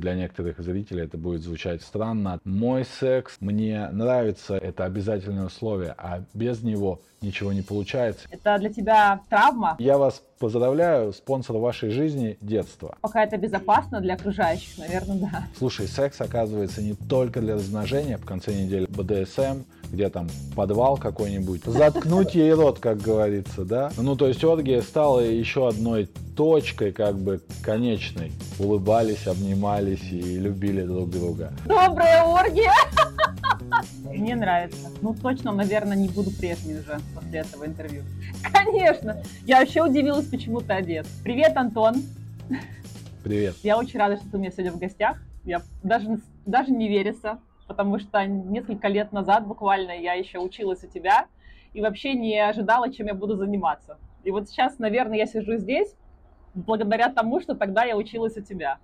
Для некоторых зрителей это будет звучать странно. Мой секс, мне нравится, это обязательное условие, а без него ничего не получается. Это для тебя травма? Я вас поздравляю, спонсор вашей жизни – детство. Пока это безопасно для окружающих, наверное, да. Слушай, секс оказывается не только для размножения. В конце недели БДСМ, где там подвал какой-нибудь. Заткнуть ей рот, как говорится, да? Ну, то есть оргия стала еще одной точкой, как бы, конечной. Улыбались, обнимались и любили друг друга. Добрая оргия! Мне нравится. Ну, точно, наверное, не буду прежней уже после этого интервью. Конечно! Я вообще удивилась, почему ты одет. Привет, Антон! Привет. Я очень рада, что ты у меня сегодня в гостях. Я даже, даже не верится, потому что несколько лет назад буквально я еще училась у тебя и вообще не ожидала, чем я буду заниматься. И вот сейчас, наверное, я сижу здесь благодаря тому, что тогда я училась у тебя.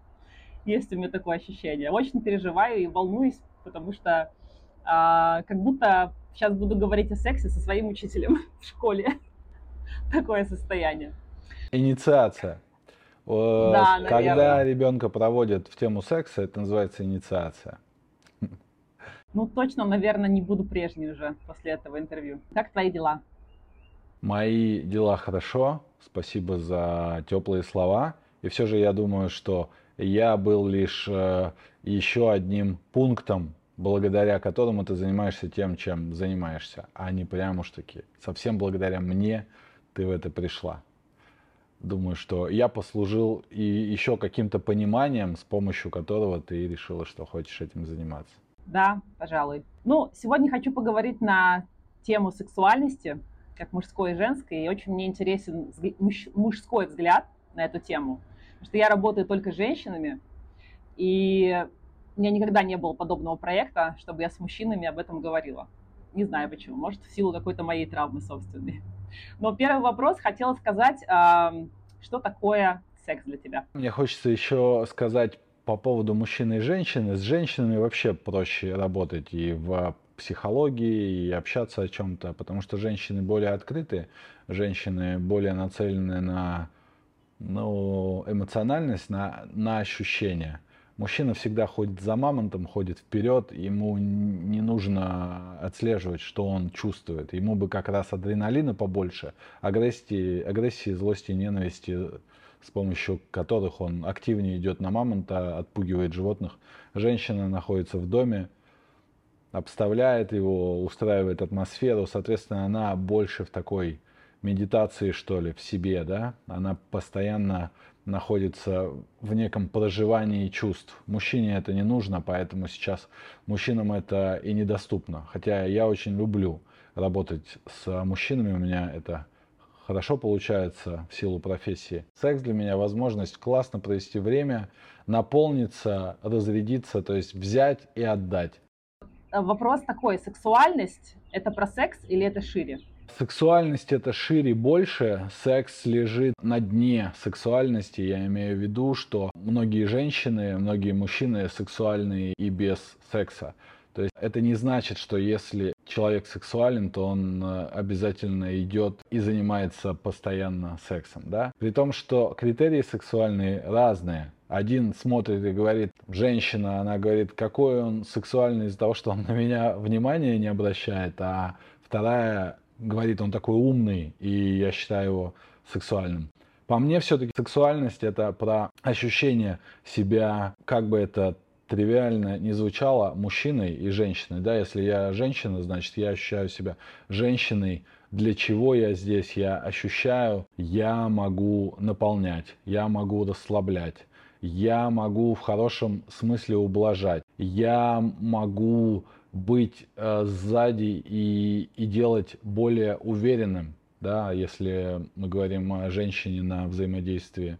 Есть у меня такое ощущение. Очень переживаю и волнуюсь, потому что а, как будто сейчас буду говорить о сексе со своим учителем в школе. Такое состояние. Инициация. Да, Когда ребенка проводят в тему секса, это называется инициация. Ну, точно, наверное, не буду прежней уже после этого интервью. Как твои дела? Мои дела хорошо. Спасибо за теплые слова. И все же я думаю, что я был лишь э, еще одним пунктом благодаря которому ты занимаешься тем, чем занимаешься, а не прямо уж таки. Совсем благодаря мне ты в это пришла. Думаю, что я послужил и еще каким-то пониманием, с помощью которого ты решила, что хочешь этим заниматься. Да, пожалуй. Ну, сегодня хочу поговорить на тему сексуальности, как мужской и женской, и очень мне интересен мужской взгляд на эту тему, потому что я работаю только с женщинами, и у меня никогда не было подобного проекта, чтобы я с мужчинами об этом говорила. Не знаю почему, может, в силу какой-то моей травмы собственной. Но первый вопрос хотела сказать, что такое секс для тебя? Мне хочется еще сказать по поводу мужчины и женщины. С женщинами вообще проще работать и в психологии, и общаться о чем-то, потому что женщины более открыты, женщины более нацелены на ну, эмоциональность, на, на ощущения. Мужчина всегда ходит за мамонтом, ходит вперед, ему не нужно отслеживать, что он чувствует. Ему бы как раз адреналина побольше, агрессии, агрессии злости, ненависти, с помощью которых он активнее идет на мамонта, отпугивает животных. Женщина находится в доме, обставляет его, устраивает атмосферу, соответственно, она больше в такой медитации, что ли, в себе, да, она постоянно находится в неком проживании чувств. Мужчине это не нужно, поэтому сейчас мужчинам это и недоступно. Хотя я очень люблю работать с мужчинами, у меня это хорошо получается в силу профессии. Секс для меня возможность классно провести время, наполниться, разрядиться, то есть взять и отдать. Вопрос такой, сексуальность это про секс или это шире? Сексуальность это шире больше, секс лежит на дне сексуальности. Я имею в виду, что многие женщины, многие мужчины сексуальные и без секса. То есть это не значит, что если человек сексуален, то он э, обязательно идет и занимается постоянно сексом, да? При том, что критерии сексуальные разные. Один смотрит и говорит, женщина, она говорит, какой он сексуальный из-за того, что он на меня внимания не обращает, а вторая говорит, он такой умный, и я считаю его сексуальным. По мне все-таки сексуальность это про ощущение себя, как бы это тривиально не звучало, мужчиной и женщиной. Да, если я женщина, значит я ощущаю себя женщиной. Для чего я здесь? Я ощущаю, я могу наполнять, я могу расслаблять, я могу в хорошем смысле ублажать, я могу быть э, сзади и, и делать более уверенным, да, если мы говорим о женщине на взаимодействии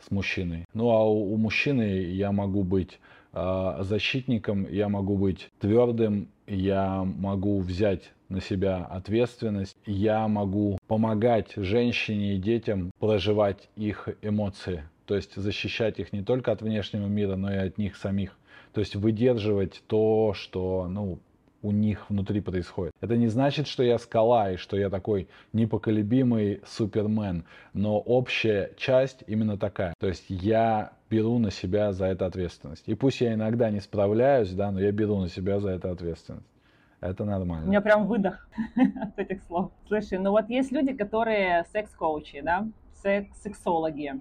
с мужчиной. Ну а у, у мужчины я могу быть э, защитником, я могу быть твердым, я могу взять на себя ответственность, я могу помогать женщине и детям проживать их эмоции, то есть защищать их не только от внешнего мира, но и от них самих. То есть выдерживать то, что, ну, у них внутри происходит. Это не значит, что я скала и что я такой непоколебимый супермен, но общая часть именно такая. То есть я беру на себя за это ответственность. И пусть я иногда не справляюсь, да, но я беру на себя за это ответственность. Это нормально. У меня прям выдох от этих слов. Слушай, ну вот есть люди, которые секс-коучи, да, секс-сексологи.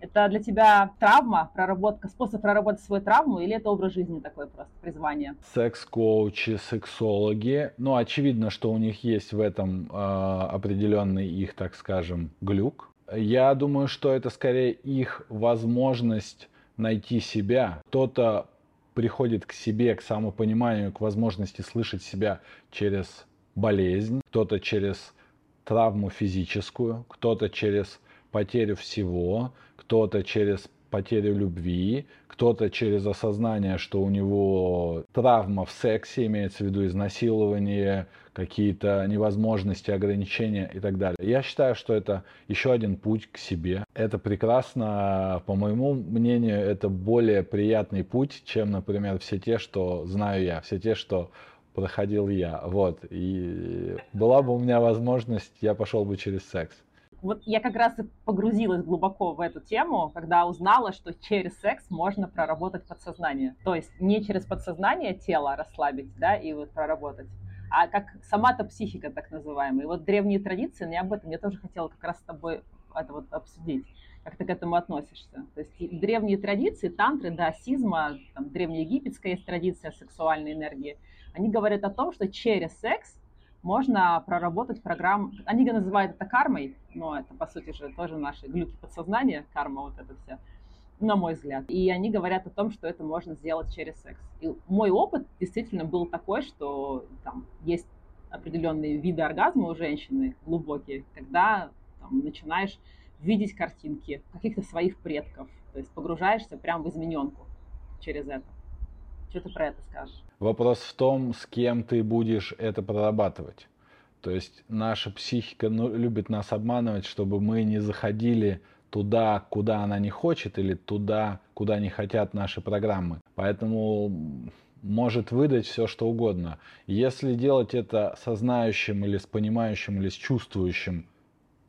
Это для тебя травма, проработка, способ проработать свою травму, или это образ жизни такой просто, призвание? Секс-коучи, сексологи. Ну, очевидно, что у них есть в этом э, определенный их, так скажем, глюк. Я думаю, что это скорее их возможность найти себя. Кто-то приходит к себе, к самопониманию, к возможности слышать себя через болезнь, кто-то через травму физическую, кто-то через потерю всего, кто-то через потерю любви, кто-то через осознание, что у него травма в сексе, имеется в виду изнасилование, какие-то невозможности, ограничения и так далее. Я считаю, что это еще один путь к себе. Это прекрасно, по моему мнению, это более приятный путь, чем, например, все те, что знаю я, все те, что проходил я. Вот. И была бы у меня возможность, я пошел бы через секс вот я как раз и погрузилась глубоко в эту тему, когда узнала, что через секс можно проработать подсознание. То есть не через подсознание тело расслабить, да, и вот проработать, а как сама-то психика так называемая. И вот древние традиции, не об этом я тоже хотела как раз с тобой это вот обсудить как ты к этому относишься. То есть древние традиции, тантры, даосизма, там, древнеегипетская есть традиция сексуальной энергии, они говорят о том, что через секс можно проработать программу, они называют это кармой, но это, по сути же, тоже наши глюки подсознания, карма вот это все, на мой взгляд. И они говорят о том, что это можно сделать через секс. И мой опыт действительно был такой, что там есть определенные виды оргазма у женщины, глубокие, когда там, начинаешь видеть картинки каких-то своих предков, то есть погружаешься прямо в измененку через это. Что ты про это скажешь? Вопрос в том, с кем ты будешь это прорабатывать. То есть наша психика ну, любит нас обманывать, чтобы мы не заходили туда, куда она не хочет, или туда, куда не хотят наши программы. Поэтому может выдать все, что угодно. Если делать это со знающим или с понимающим или с чувствующим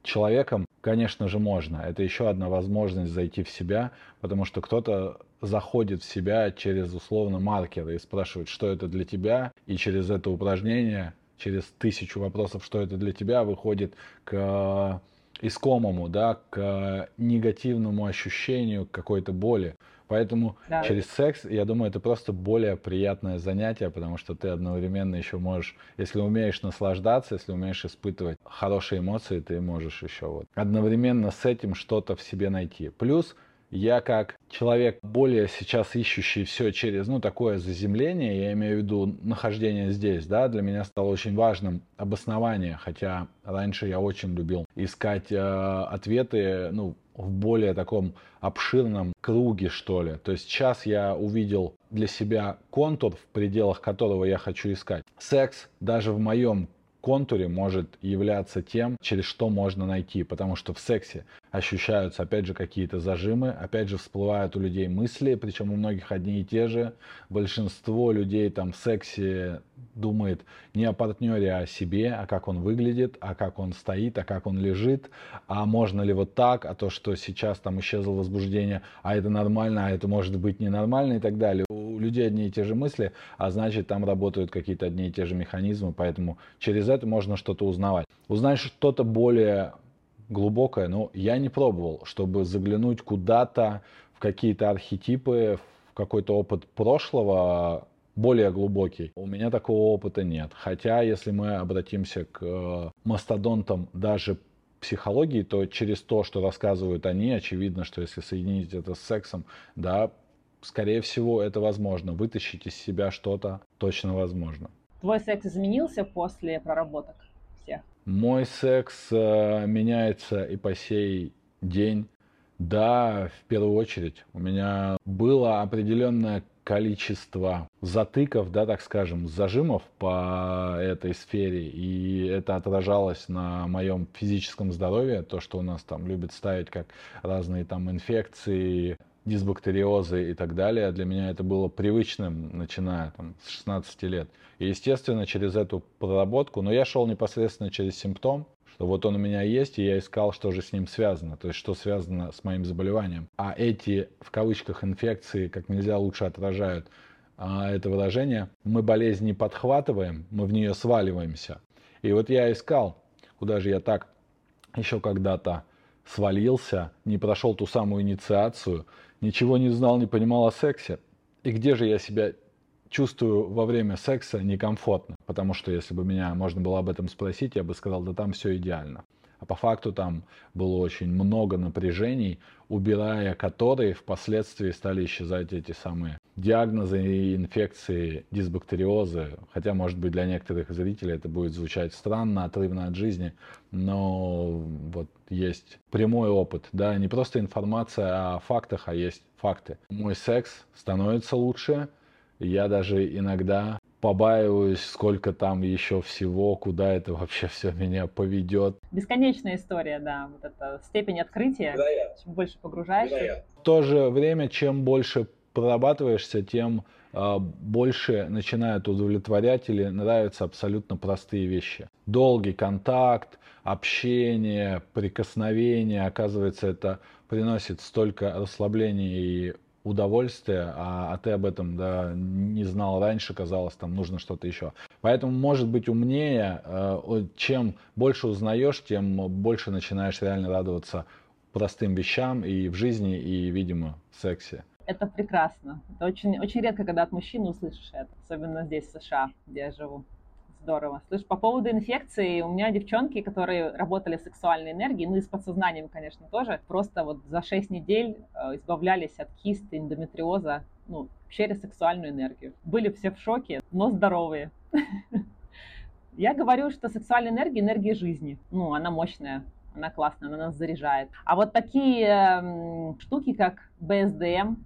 человеком, конечно же, можно. Это еще одна возможность зайти в себя, потому что кто-то заходит в себя через условно маркеры и спрашивает, что это для тебя, и через это упражнение, через тысячу вопросов, что это для тебя, выходит к искомому, да, к негативному ощущению какой-то боли. Поэтому да. через секс, я думаю, это просто более приятное занятие, потому что ты одновременно еще можешь, если умеешь наслаждаться, если умеешь испытывать хорошие эмоции, ты можешь еще вот одновременно с этим что-то в себе найти. Плюс я как человек более сейчас ищущий все через, ну, такое заземление, я имею в виду нахождение здесь, да, для меня стало очень важным обоснование, хотя раньше я очень любил искать э, ответы, ну, в более таком обширном круге, что ли. То есть сейчас я увидел для себя контур, в пределах которого я хочу искать. Секс даже в моем контуре может являться тем, через что можно найти, потому что в сексе ощущаются, опять же, какие-то зажимы, опять же, всплывают у людей мысли, причем у многих одни и те же. Большинство людей там в сексе думает не о партнере, а о себе, а как он выглядит, а как он стоит, а как он лежит, а можно ли вот так, а то, что сейчас там исчезло возбуждение, а это нормально, а это может быть ненормально и так далее. У людей одни и те же мысли, а значит там работают какие-то одни и те же механизмы, поэтому через это можно что-то узнавать. Узнать что-то более глубокое, но я не пробовал, чтобы заглянуть куда-то в какие-то архетипы, в какой-то опыт прошлого, более глубокий. У меня такого опыта нет. Хотя, если мы обратимся к э, мастодонтам даже психологии, то через то, что рассказывают они, очевидно, что если соединить это с сексом, да, скорее всего, это возможно. Вытащить из себя что-то точно возможно. Твой секс изменился после проработок всех? Мой секс э, меняется и по сей день. Да, в первую очередь. У меня было определенное количество затыков, да, так скажем, зажимов по этой сфере, и это отражалось на моем физическом здоровье, то, что у нас там любят ставить как разные там инфекции, дисбактериозы и так далее. Для меня это было привычным, начиная там, с 16 лет. И, естественно, через эту проработку, но я шел непосредственно через симптом, что вот он у меня есть, и я искал, что же с ним связано, то есть что связано с моим заболеванием. А эти, в кавычках, инфекции как нельзя лучше отражают а, это выражение. Мы болезнь не подхватываем, мы в нее сваливаемся. И вот я искал, куда же я так еще когда-то свалился, не прошел ту самую инициацию, ничего не знал, не понимал о сексе. И где же я себя чувствую во время секса некомфортно? Потому что если бы меня можно было об этом спросить, я бы сказал, да там все идеально. А по факту там было очень много напряжений, убирая которые впоследствии стали исчезать эти самые диагнозы и инфекции, дисбактериозы. Хотя, может быть, для некоторых зрителей это будет звучать странно, отрывно от жизни, но вот есть прямой опыт, да, не просто информация о фактах, а есть факты. Мой секс становится лучше, я даже иногда побаиваюсь, сколько там еще всего, куда это вообще все меня поведет. Бесконечная история, да, вот эта степень открытия, Вероятно. чем больше погружаешься. Вероятно. В то же время, чем больше прорабатываешься, тем э, больше начинают удовлетворять или нравятся абсолютно простые вещи. Долгий контакт, общение, прикосновение, оказывается, это приносит столько расслабления и удовольствие, а, а ты об этом да, не знал раньше, казалось, там нужно что-то еще. Поэтому может быть умнее, э, чем больше узнаешь, тем больше начинаешь реально радоваться простым вещам и в жизни, и, видимо, в сексе. Это прекрасно. Это очень, очень редко, когда от мужчины услышишь это, особенно здесь, в США, где я живу. Здорово. Слышь, по поводу инфекции, у меня девчонки, которые работали с сексуальной энергией, ну и с подсознанием, конечно, тоже, просто вот за 6 недель э, избавлялись от кисты, эндометриоза, ну, через сексуальную энергию. Были все в шоке, но здоровые. Я говорю, что сексуальная энергия – энергия жизни. Ну, она мощная, она классная, она нас заряжает. А вот такие э, штуки, как БСДМ,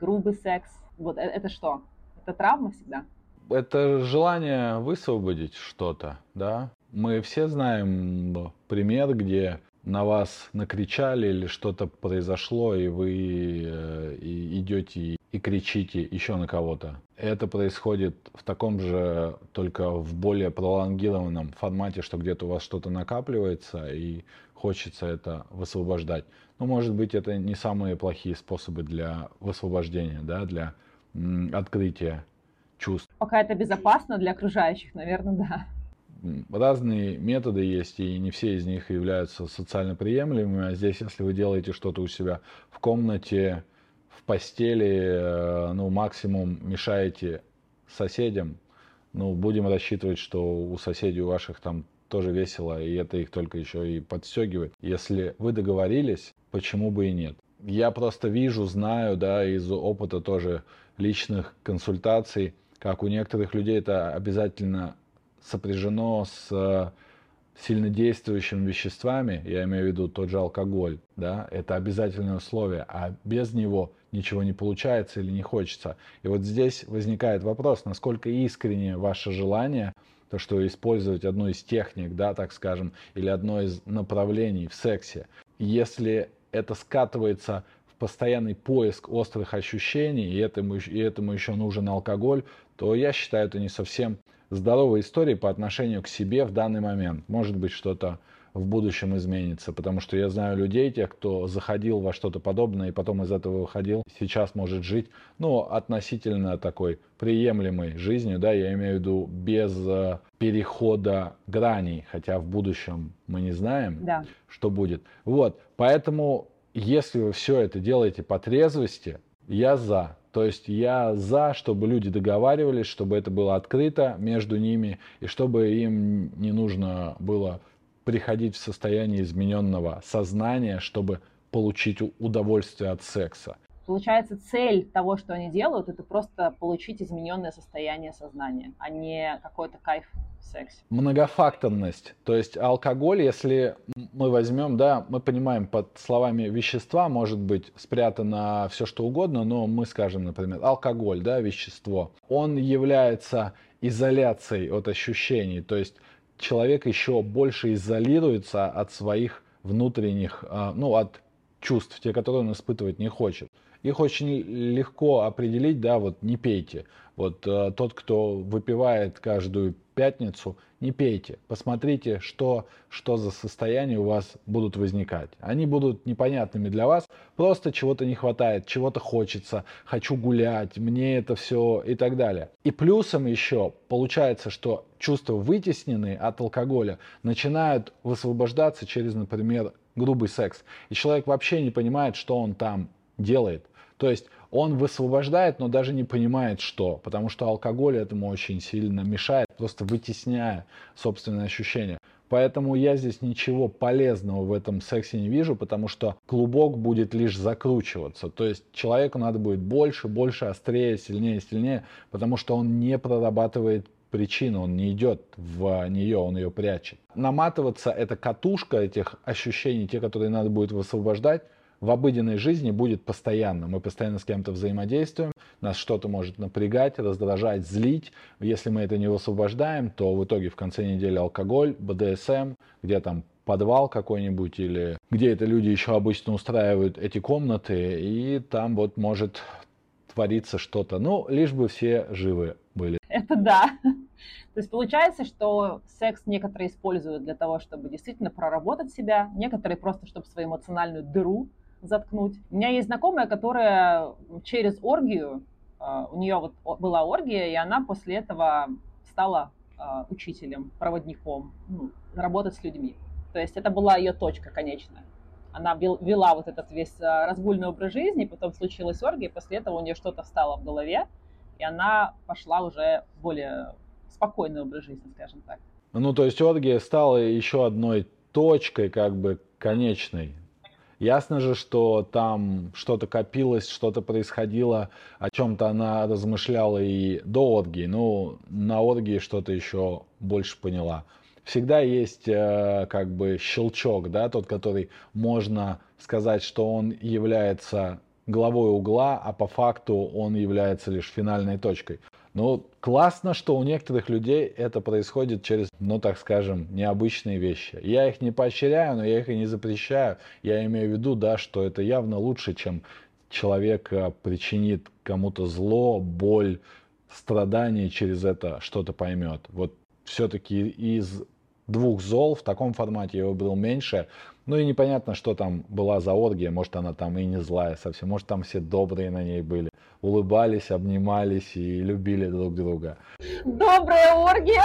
грубый секс, вот это, это что? Это травма всегда? Это желание высвободить что-то, да. Мы все знаем пример, где на вас накричали или что-то произошло, и вы э, идете и кричите еще на кого-то. Это происходит в таком же, только в более пролонгированном формате, что где-то у вас что-то накапливается и хочется это высвобождать. Но, может быть, это не самые плохие способы для высвобождения, да, для открытия. Пока это безопасно для окружающих, наверное, да. Разные методы есть, и не все из них являются социально приемлемыми. А здесь, если вы делаете что-то у себя в комнате, в постели, э, ну, максимум мешаете соседям, ну, будем рассчитывать, что у соседей у ваших там тоже весело, и это их только еще и подстегивает. Если вы договорились, почему бы и нет? Я просто вижу, знаю, да, из опыта тоже личных консультаций, как у некоторых людей это обязательно сопряжено с э, сильнодействующими веществами, я имею в виду тот же алкоголь, да, это обязательное условие, а без него ничего не получается или не хочется. И вот здесь возникает вопрос, насколько искренне ваше желание, то, что использовать одну из техник, да, так скажем, или одно из направлений в сексе. Если это скатывается постоянный поиск острых ощущений, и этому, и этому еще нужен алкоголь, то я считаю это не совсем здоровой историей по отношению к себе в данный момент. Может быть, что-то в будущем изменится, потому что я знаю людей, тех, кто заходил во что-то подобное и потом из этого выходил, сейчас может жить, ну, относительно такой приемлемой жизнью, да, я имею в виду без э, перехода граней, хотя в будущем мы не знаем, да. что будет. Вот, поэтому если вы все это делаете по трезвости, я за. То есть я за, чтобы люди договаривались, чтобы это было открыто между ними, и чтобы им не нужно было приходить в состояние измененного сознания, чтобы получить удовольствие от секса. Получается, цель того, что они делают, это просто получить измененное состояние сознания, а не какой-то кайф в сексе. Многофакторность. То есть алкоголь, если мы возьмем, да, мы понимаем под словами вещества, может быть спрятано все что угодно, но мы скажем, например, алкоголь, да, вещество, он является изоляцией от ощущений. То есть человек еще больше изолируется от своих внутренних, а, ну, от чувств, те, которые он испытывать не хочет. Их очень легко определить, да, вот не пейте. Вот э, тот, кто выпивает каждую пятницу, не пейте. Посмотрите, что, что за состояния у вас будут возникать. Они будут непонятными для вас, просто чего-то не хватает, чего-то хочется, хочу гулять, мне это все и так далее. И плюсом еще получается, что чувства вытесненные от алкоголя начинают высвобождаться через, например, грубый секс. И человек вообще не понимает, что он там делает. То есть он высвобождает, но даже не понимает, что. Потому что алкоголь этому очень сильно мешает, просто вытесняя собственные ощущения. Поэтому я здесь ничего полезного в этом сексе не вижу, потому что клубок будет лишь закручиваться. То есть человеку надо будет больше, больше, острее, сильнее, сильнее, потому что он не прорабатывает причину, он не идет в нее, он ее прячет. Наматываться это катушка этих ощущений, те, которые надо будет высвобождать, в обыденной жизни будет постоянно. Мы постоянно с кем-то взаимодействуем, нас что-то может напрягать, раздражать, злить. Если мы это не высвобождаем, то в итоге в конце недели алкоголь, БДСМ, где там подвал какой-нибудь или где это люди еще обычно устраивают эти комнаты, и там вот может твориться что-то. Ну, лишь бы все живы были. Это да. То есть получается, что секс некоторые используют для того, чтобы действительно проработать себя, некоторые просто, чтобы свою эмоциональную дыру заткнуть. У меня есть знакомая, которая через оргию, а, у нее вот была оргия, и она после этого стала а, учителем, проводником, ну, работать с людьми. То есть это была ее точка конечная. Она вела вот этот весь а, разгульный образ жизни, потом случилась оргия, после этого у нее что-то встало в голове, и она пошла уже более спокойный образ жизни, скажем так. Ну, то есть оргия стала еще одной точкой, как бы конечной Ясно же, что там что-то копилось, что-то происходило, о чем-то она размышляла и до оргии, но на оргии что-то еще больше поняла. Всегда есть э, как бы щелчок, да, тот, который можно сказать, что он является главой угла, а по факту он является лишь финальной точкой. Ну, классно, что у некоторых людей это происходит через, ну, так скажем, необычные вещи. Я их не поощряю, но я их и не запрещаю. Я имею в виду, да, что это явно лучше, чем человек э, причинит кому-то зло, боль, страдание через это что-то поймет. Вот все-таки из двух зол в таком формате я выбрал меньше. Ну и непонятно, что там была за оргия. Может, она там и не злая совсем. Может, там все добрые на ней были. Улыбались, обнимались и любили друг друга. Добрая оргия!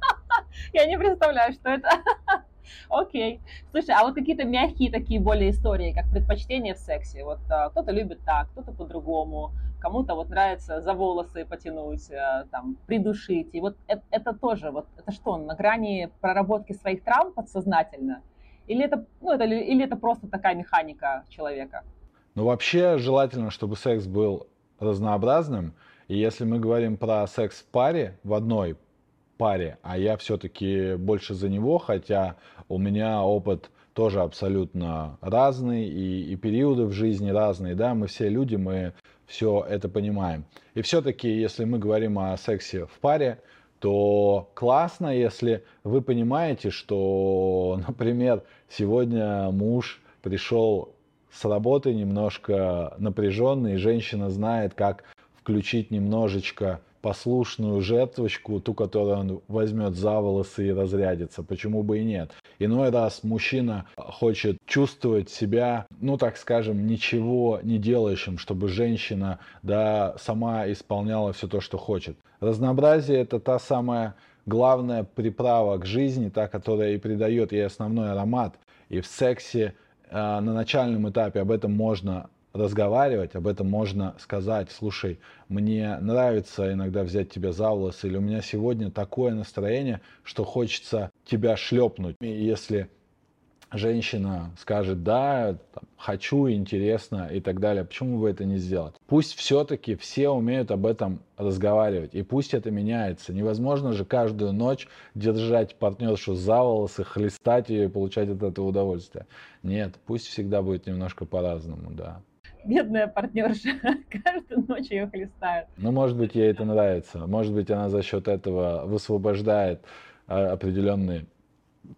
Я не представляю, что это. Окей. Слушай, а вот какие-то мягкие такие более истории, как предпочтение в сексе? Вот а, кто-то любит так, кто-то по-другому, кому-то вот нравится за волосы потянуть, а, там, придушить. И вот это, это тоже, вот это что, на грани проработки своих травм подсознательно? Или это, ну, это, или это просто такая механика человека? Ну, вообще желательно, чтобы секс был разнообразным. И если мы говорим про секс в паре, в одной паре, а я все-таки больше за него, хотя у меня опыт тоже абсолютно разный, и, и периоды в жизни разные, да, мы все люди, мы все это понимаем. И все-таки, если мы говорим о сексе в паре, то классно, если вы понимаете, что, например, сегодня муж пришел с работы немножко напряженный, и женщина знает, как включить немножечко послушную жертвочку, ту, которую он возьмет за волосы и разрядится. Почему бы и нет? Иной раз мужчина хочет чувствовать себя, ну так скажем, ничего не делающим, чтобы женщина да, сама исполняла все то, что хочет. Разнообразие это та самая главная приправа к жизни, та, которая и придает ей основной аромат. И в сексе на начальном этапе об этом можно разговаривать, об этом можно сказать, слушай, мне нравится иногда взять тебя за волосы, или у меня сегодня такое настроение, что хочется тебя шлепнуть. И если женщина скажет, да, там, хочу, интересно и так далее, почему бы это не сделать? Пусть все-таки все умеют об этом разговаривать, и пусть это меняется. Невозможно же каждую ночь держать партнершу за волосы, хлестать ее и получать от этого удовольствие. Нет, пусть всегда будет немножко по-разному, да бедная партнерша, каждую ночь ее хлестают. Ну, может быть, ей это нравится. Может быть, она за счет этого высвобождает а, определенные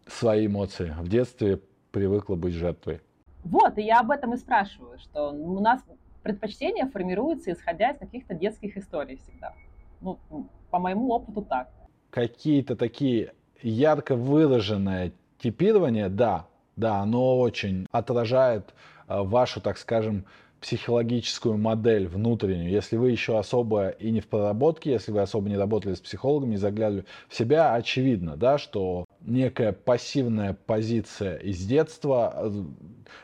свои эмоции. В детстве привыкла быть жертвой. Вот, и я об этом и спрашиваю, что у нас предпочтение формируется исходя из каких-то детских историй всегда. Ну, по моему опыту так. Какие-то такие ярко выраженное типирование, да, да, оно очень отражает э, вашу, так скажем, психологическую модель внутреннюю, если вы еще особо и не в проработке, если вы особо не работали с психологом, не заглядывали в себя, очевидно, да, что некая пассивная позиция из детства э,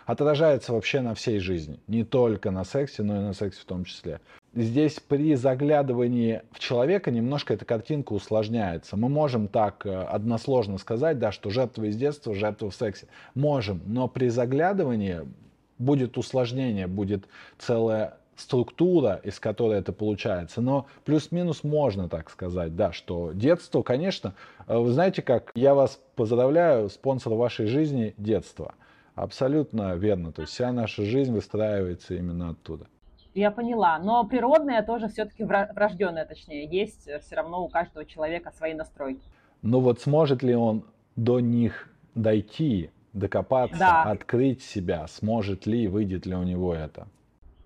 отражается вообще на всей жизни, не только на сексе, но и на сексе в том числе. Здесь при заглядывании в человека немножко эта картинка усложняется. Мы можем так э, односложно сказать, да, что жертва из детства, жертва в сексе. Можем, но при заглядывании будет усложнение, будет целая структура, из которой это получается. Но плюс-минус можно так сказать, да, что детство, конечно, э, вы знаете как, я вас поздравляю, спонсор вашей жизни – детство. Абсолютно верно. То есть вся наша жизнь выстраивается именно оттуда. Я поняла. Но природное тоже все-таки врожденное, точнее, есть все равно у каждого человека свои настройки. Но вот сможет ли он до них дойти, докопаться, да. открыть себя, сможет ли, выйдет ли у него это.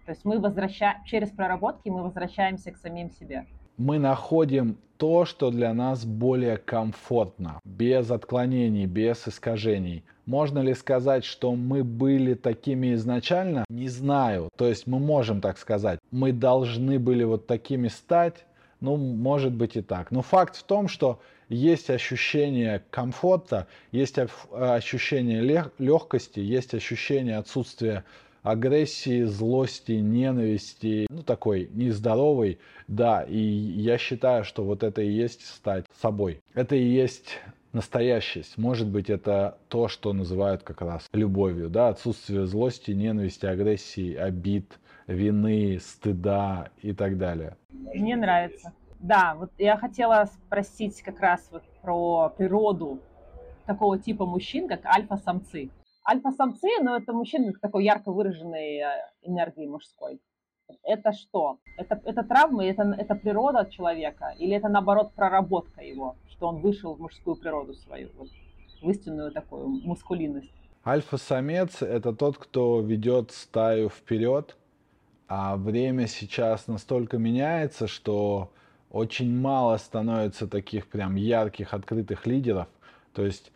То есть мы возвращаем, через проработки мы возвращаемся к самим себе. Мы находим то, что для нас более комфортно, без отклонений, без искажений. Можно ли сказать, что мы были такими изначально? Не знаю. То есть мы можем так сказать. Мы должны были вот такими стать. Ну, может быть и так. Но факт в том, что есть ощущение комфорта, есть ощущение легкости, есть ощущение отсутствия агрессии, злости, ненависти, ну такой нездоровый, да, и я считаю, что вот это и есть стать собой. Это и есть настоящесть. Может быть, это то, что называют как раз любовью, да, отсутствие злости, ненависти, агрессии, обид, вины, стыда и так далее. Мне нравится. Да, вот я хотела спросить как раз вот про природу такого типа мужчин, как альфа-самцы. Альфа-самцы, ну, это мужчины с такой ярко выраженной э, энергией мужской. Это что? Это, это травмы, это, это природа человека? Или это, наоборот, проработка его, что он вышел в мужскую природу свою, вот, в истинную такую мускулинность? Альфа-самец – это тот, кто ведет стаю вперед, а время сейчас настолько меняется, что очень мало становится таких прям ярких, открытых лидеров. То есть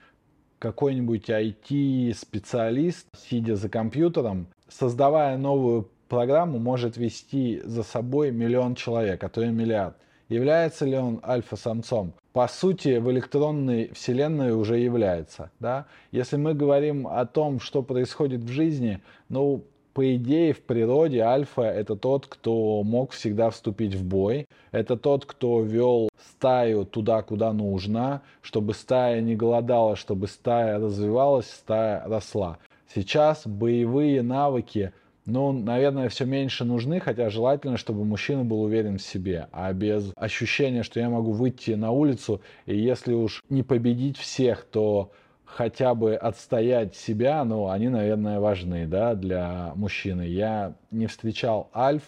какой-нибудь IT-специалист, сидя за компьютером, создавая новую программу, может вести за собой миллион человек, а то и миллиард. Является ли он альфа-самцом? По сути, в электронной вселенной уже является. Да? Если мы говорим о том, что происходит в жизни, ну, по идее, в природе альфа это тот, кто мог всегда вступить в бой. Это тот, кто вел стаю туда, куда нужно, чтобы стая не голодала, чтобы стая развивалась, стая росла. Сейчас боевые навыки, ну, наверное, все меньше нужны, хотя желательно, чтобы мужчина был уверен в себе, а без ощущения, что я могу выйти на улицу, и если уж не победить всех, то хотя бы отстоять себя, ну, они, наверное, важны, да, для мужчины. Я не встречал альф,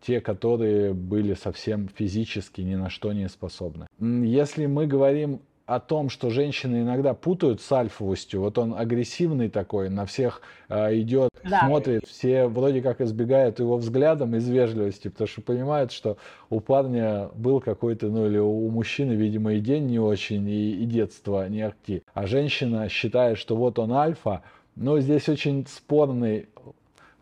те, которые были совсем физически ни на что не способны. Если мы говорим о том, что женщины иногда путают с альфовостью. Вот он агрессивный такой, на всех э, идет, да. смотрит, все вроде как избегают его взглядом из вежливости, потому что понимают, что у парня был какой-то, ну или у мужчины, видимо, и день не очень, и, и детство не актив. А женщина считает, что вот он альфа, но здесь очень спорный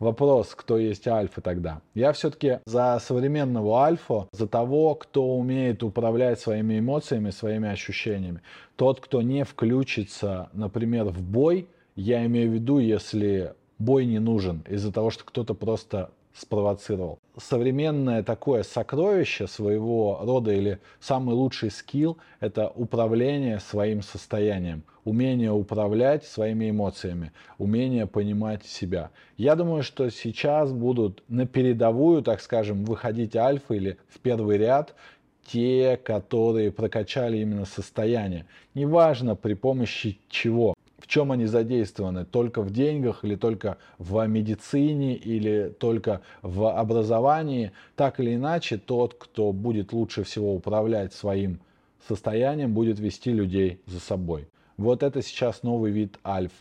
Вопрос, кто есть альфа тогда. Я все-таки за современного альфа, за того, кто умеет управлять своими эмоциями, своими ощущениями. Тот, кто не включится, например, в бой, я имею в виду, если бой не нужен из-за того, что кто-то просто спровоцировал. Современное такое сокровище своего рода или самый лучший скилл – это управление своим состоянием, умение управлять своими эмоциями, умение понимать себя. Я думаю, что сейчас будут на передовую, так скажем, выходить альфа или в первый ряд те, которые прокачали именно состояние. Неважно при помощи чего чем они задействованы? Только в деньгах или только в медицине или только в образовании? Так или иначе, тот, кто будет лучше всего управлять своим состоянием, будет вести людей за собой. Вот это сейчас новый вид альф.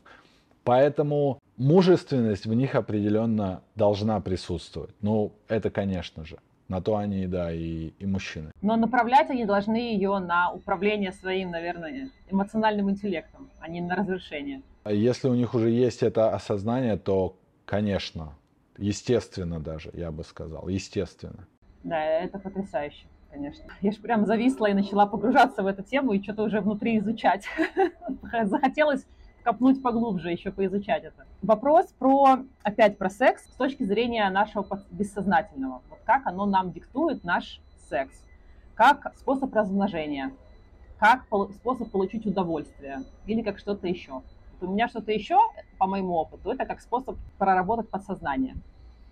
Поэтому мужественность в них определенно должна присутствовать. Ну, это, конечно же. На то они, да, и, и мужчины. Но направлять они должны ее на управление своим, наверное, эмоциональным интеллектом, а не на разрешение. Если у них уже есть это осознание, то, конечно, естественно даже, я бы сказал, естественно. Да, это потрясающе конечно. Я же прям зависла и начала погружаться в эту тему и что-то уже внутри изучать. Захотелось копнуть поглубже, еще поизучать это. Вопрос про, опять про секс с точки зрения нашего бессознательного. Как оно нам диктует наш секс. Как способ размножения, как способ получить удовольствие или как что-то еще. Вот у меня что-то еще, по моему опыту, это как способ проработать подсознание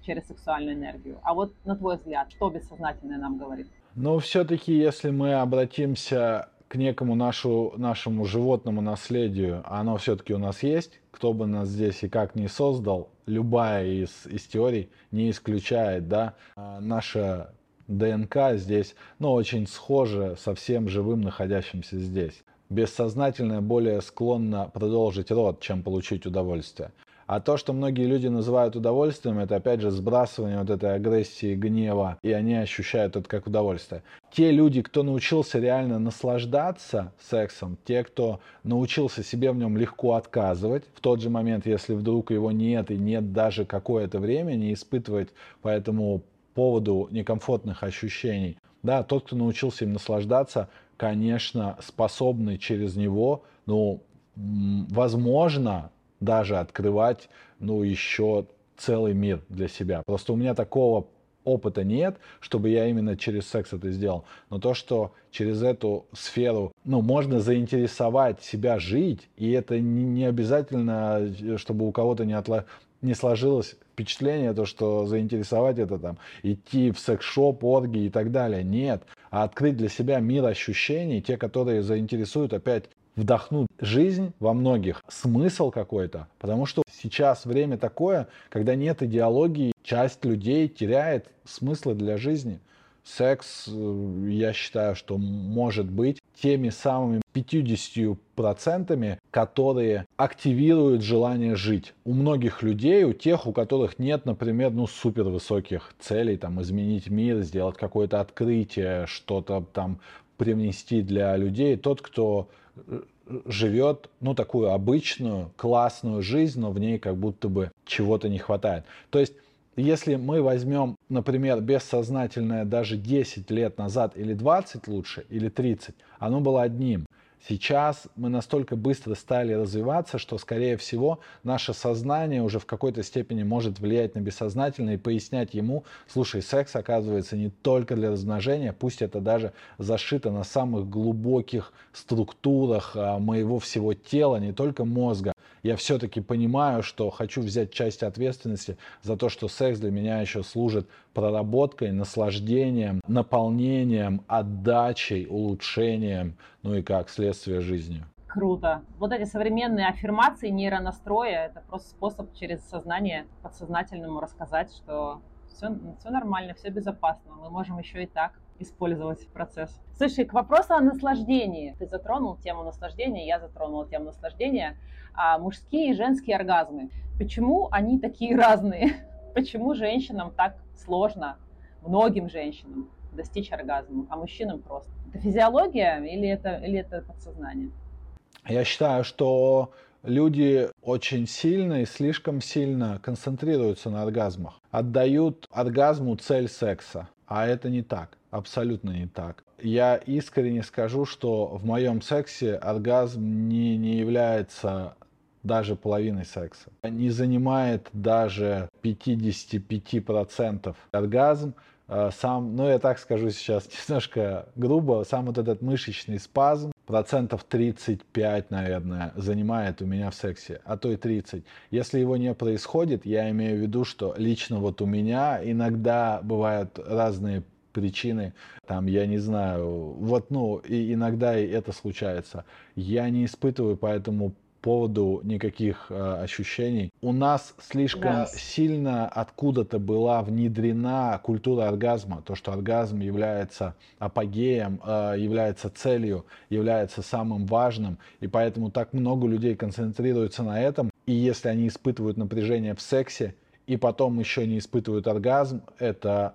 через сексуальную энергию. А вот на твой взгляд, что бессознательное нам говорит? Но все-таки, если мы обратимся к некому нашу, нашему животному наследию, оно все-таки у нас есть, кто бы нас здесь и как не создал, любая из, из теорий не исключает, да, а наша ДНК здесь, ну, очень схожа со всем живым, находящимся здесь. Бессознательное более склонно продолжить род, чем получить удовольствие. А то, что многие люди называют удовольствием, это опять же сбрасывание вот этой агрессии, гнева, и они ощущают это как удовольствие. Те люди, кто научился реально наслаждаться сексом, те, кто научился себе в нем легко отказывать, в тот же момент, если вдруг его нет и нет даже какое-то время, не испытывать по этому поводу некомфортных ощущений. Да, тот, кто научился им наслаждаться, конечно, способный через него, ну, возможно, даже открывать, ну, еще целый мир для себя. Просто у меня такого опыта нет, чтобы я именно через секс это сделал. Но то, что через эту сферу, ну, можно заинтересовать себя жить, и это не, обязательно, чтобы у кого-то не, отла... не сложилось впечатление, то, что заинтересовать это там, идти в секс-шоп, оргии и так далее. Нет. А открыть для себя мир ощущений, те, которые заинтересуют опять вдохнуть жизнь во многих, смысл какой-то. Потому что сейчас время такое, когда нет идеологии, часть людей теряет смысла для жизни. Секс, э, я считаю, что может быть теми самыми 50%, которые активируют желание жить. У многих людей, у тех, у которых нет, например, ну, супер высоких целей, там, изменить мир, сделать какое-то открытие, что-то там привнести для людей, тот, кто живет, ну, такую обычную, классную жизнь, но в ней как будто бы чего-то не хватает. То есть, если мы возьмем, например, бессознательное даже 10 лет назад или 20 лучше, или 30, оно было одним. Сейчас мы настолько быстро стали развиваться, что, скорее всего, наше сознание уже в какой-то степени может влиять на бессознательное и пояснять ему, слушай, секс оказывается не только для размножения, пусть это даже зашито на самых глубоких структурах а, моего всего тела, не только мозга. Я все-таки понимаю, что хочу взять часть ответственности за то, что секс для меня еще служит проработкой, наслаждением, наполнением, отдачей, улучшением, ну и как следствие жизни. Круто. Вот эти современные аффирмации нейронастроя, это просто способ через сознание подсознательному рассказать, что все, все нормально, все безопасно. Мы можем еще и так использовать процесс. Слушай, к вопросу о наслаждении. Ты затронул тему наслаждения, я затронула тему наслаждения. А мужские и женские оргазмы. Почему они такие разные? Почему женщинам так сложно, многим женщинам, достичь оргазма, а мужчинам просто. Это физиология или это, или это подсознание? Я считаю, что люди очень сильно и слишком сильно концентрируются на оргазмах, отдают оргазму цель секса, а это не так, абсолютно не так. Я искренне скажу, что в моем сексе оргазм не, не является даже половиной секса. Не занимает даже 55% оргазм. Э, сам, ну я так скажу сейчас немножко грубо, сам вот этот мышечный спазм, процентов 35, наверное, занимает у меня в сексе, а то и 30. Если его не происходит, я имею в виду, что лично вот у меня иногда бывают разные причины, там, я не знаю, вот, ну, и иногда и это случается. Я не испытываю по этому поводу никаких э, ощущений. У нас слишком yes. сильно откуда-то была внедрена культура оргазма, то, что оргазм является апогеем, э, является целью, является самым важным, и поэтому так много людей концентрируются на этом, И если они испытывают напряжение в сексе, и потом еще не испытывают оргазм, это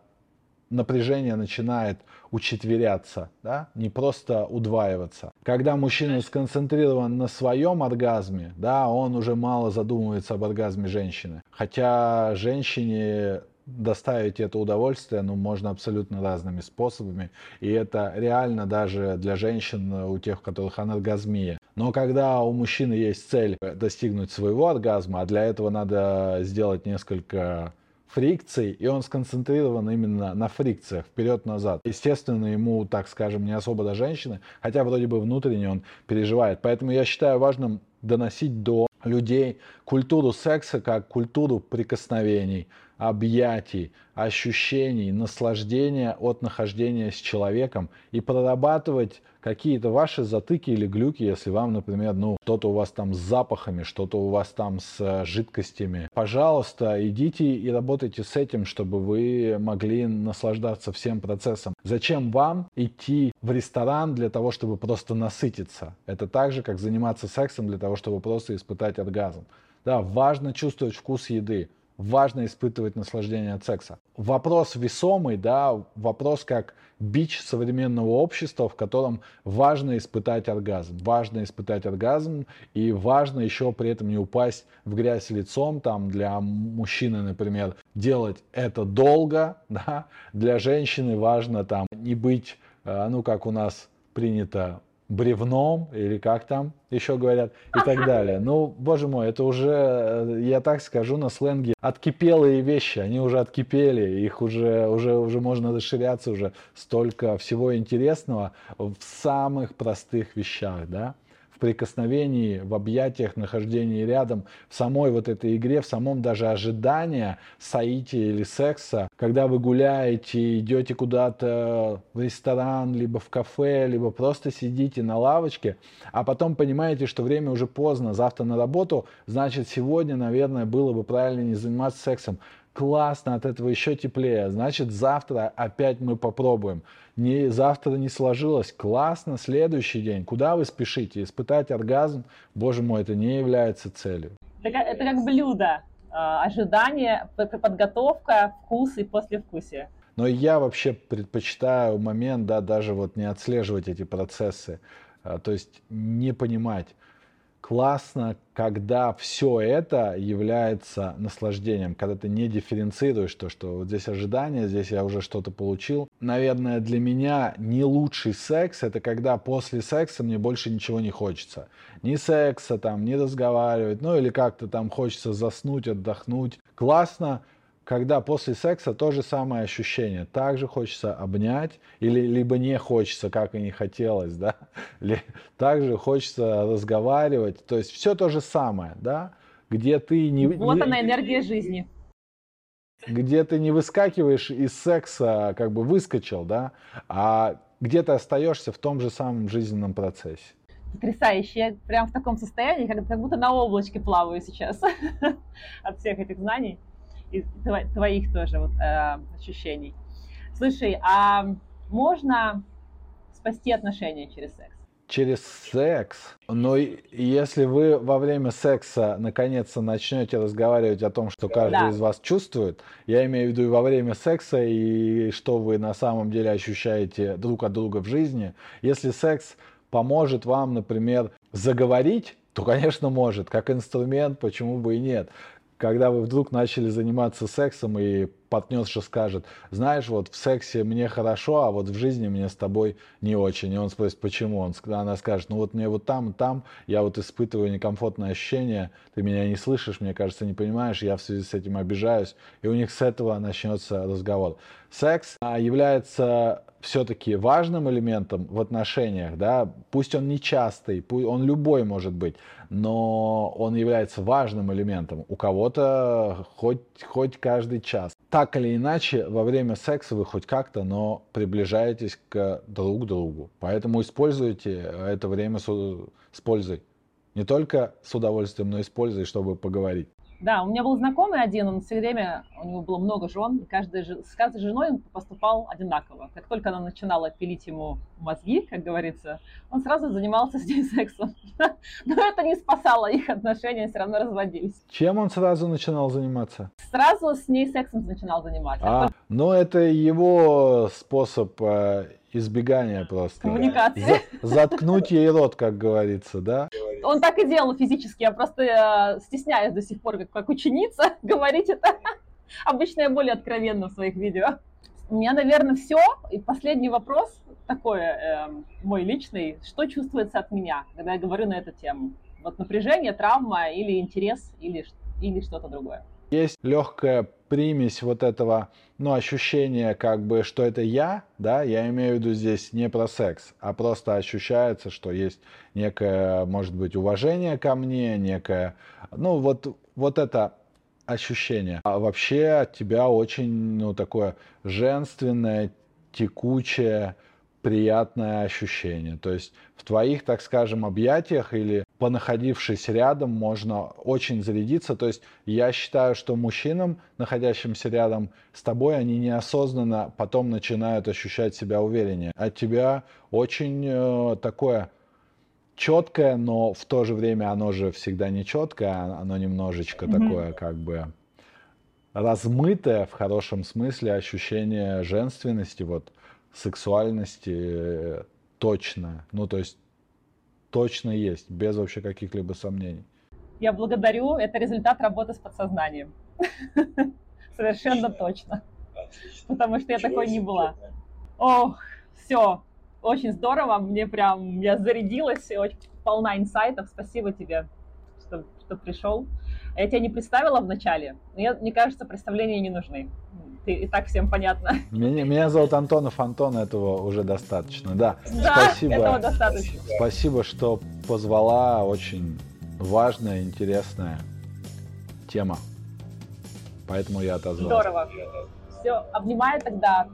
напряжение начинает учетверяться, да? не просто удваиваться. Когда мужчина сконцентрирован на своем оргазме, да, он уже мало задумывается об оргазме женщины. Хотя женщине доставить это удовольствие, ну, можно абсолютно разными способами. И это реально даже для женщин, у тех, у которых анаргазмия. Но когда у мужчины есть цель достигнуть своего оргазма, а для этого надо сделать несколько фрикций, и он сконцентрирован именно на фрикциях, вперед-назад. Естественно, ему, так скажем, не особо до женщины, хотя вроде бы внутренне он переживает. Поэтому я считаю важным доносить до людей культуру секса как культуру прикосновений, объятий, ощущений, наслаждения от нахождения с человеком и прорабатывать какие-то ваши затыки или глюки, если вам, например, ну, что-то у вас там с запахами, что-то у вас там с э, жидкостями. Пожалуйста, идите и работайте с этим, чтобы вы могли наслаждаться всем процессом. Зачем вам идти в ресторан для того, чтобы просто насытиться? Это так же, как заниматься сексом для того, чтобы просто испытать оргазм. Да, важно чувствовать вкус еды важно испытывать наслаждение от секса. Вопрос весомый, да, вопрос как бич современного общества, в котором важно испытать оргазм. Важно испытать оргазм, и важно еще при этом не упасть в грязь лицом. Там для мужчины, например, делать это долго, да, для женщины важно там не быть, э, ну, как у нас принято бревном, или как там еще говорят, и так далее. Ну, боже мой, это уже, э, я так скажу на сленге, откипелые вещи, они уже откипели, их уже, уже, уже можно расширяться, уже столько всего интересного в самых простых вещах, да прикосновении, в объятиях, нахождении рядом, в самой вот этой игре, в самом даже ожидании соития или секса, когда вы гуляете, идете куда-то в ресторан, либо в кафе, либо просто сидите на лавочке, а потом понимаете, что время уже поздно, завтра на работу, значит сегодня, наверное, было бы правильно не заниматься сексом классно, от этого еще теплее. Значит, завтра опять мы попробуем. Не, завтра не сложилось, классно, следующий день. Куда вы спешите? Испытать оргазм, боже мой, это не является целью. Это, это как блюдо. А, ожидание, подготовка, вкус и послевкусие. Но я вообще предпочитаю момент, да, даже вот не отслеживать эти процессы, а, то есть не понимать, классно, когда все это является наслаждением, когда ты не дифференцируешь то, что вот здесь ожидание, здесь я уже что-то получил. Наверное, для меня не лучший секс это когда после секса мне больше ничего не хочется. Ни секса там, ни разговаривать, ну или как-то там хочется заснуть, отдохнуть. Классно, когда после секса то же самое ощущение. Также хочется обнять, или либо не хочется, как и не хотелось, да. Также хочется разговаривать. То есть все то же самое, да. Где ты не... Вот она энергия жизни. Где ты не выскакиваешь из секса, как бы выскочил, да, а где ты остаешься в том же самом жизненном процессе. Потрясающе. Я прям в таком состоянии, как, как будто на облачке плаваю сейчас от всех этих знаний и твоих тоже вот, э, ощущений. Слушай, а можно спасти отношения через секс? через секс. Но если вы во время секса наконец-то начнете разговаривать о том, что каждый да. из вас чувствует, я имею в виду и во время секса, и что вы на самом деле ощущаете друг от друга в жизни, если секс поможет вам, например, заговорить, то, конечно, может. Как инструмент, почему бы и нет когда вы вдруг начали заниматься сексом, и партнерша скажет, знаешь, вот в сексе мне хорошо, а вот в жизни мне с тобой не очень. И он спросит, почему? Он, она скажет, ну вот мне вот там там, я вот испытываю некомфортное ощущение, ты меня не слышишь, мне кажется, не понимаешь, я в связи с этим обижаюсь. И у них с этого начнется разговор. Секс а, является все-таки важным элементом в отношениях, да, пусть он не частый, он любой может быть, но он является важным элементом. У кого-то хоть, хоть каждый час. Так или иначе, во время секса вы хоть как-то, но приближаетесь к друг другу. Поэтому используйте это время с, с пользой. Не только с удовольствием, но и с пользой, чтобы поговорить. Да, у меня был знакомый один, он все время, у него было много жен, и каждая, с каждой женой он поступал одинаково. Как только она начинала пилить ему мозги, как говорится, он сразу занимался с ней сексом. Но это не спасало их отношения, все равно разводились. Чем он сразу начинал заниматься? Сразу с ней сексом начинал заниматься. А, ну это его способ э, избегания просто. Коммуникации. За, заткнуть ей рот, как говорится, да? Он так и делал физически, я просто э, стесняюсь до сих пор, как, как ученица, говорить это. Обычно я более откровенна в своих видео. У меня, наверное, все. И последний вопрос такой, э, мой личный. Что чувствуется от меня, когда я говорю на эту тему? Вот напряжение, травма или интерес, или, или что-то другое? Есть легкая примесь вот этого, ну, ощущения, как бы, что это я, да, я имею в виду здесь не про секс, а просто ощущается, что есть некое, может быть, уважение ко мне, некое, ну, вот, вот это ощущение. А вообще от тебя очень, ну, такое женственное, текучее, приятное ощущение. То есть в твоих, так скажем, объятиях или понаходившись рядом, можно очень зарядиться. То есть я считаю, что мужчинам, находящимся рядом с тобой, они неосознанно потом начинают ощущать себя увереннее. От тебя очень э, такое четкое, но в то же время оно же всегда не четкое, оно немножечко mm-hmm. такое как бы размытое в хорошем смысле ощущение женственности, вот сексуальности э, точно. Ну, то есть точно есть, без вообще каких-либо сомнений. Я благодарю. Это результат работы с подсознанием. Совершенно точно. Потому что я такой не была. Ох, все. Очень здорово. Мне прям, я зарядилась, очень полна инсайтов. Спасибо тебе, что, что пришел. Я тебя не представила вначале, но я, мне кажется, представления не нужны ты, и так всем понятно. Меня, меня зовут Антонов Антон, этого уже достаточно, да. Да, Спасибо. этого достаточно. Спасибо, что позвала, очень важная, интересная тема. Поэтому я отозвался. Здорово. Все, обнимаю тогда.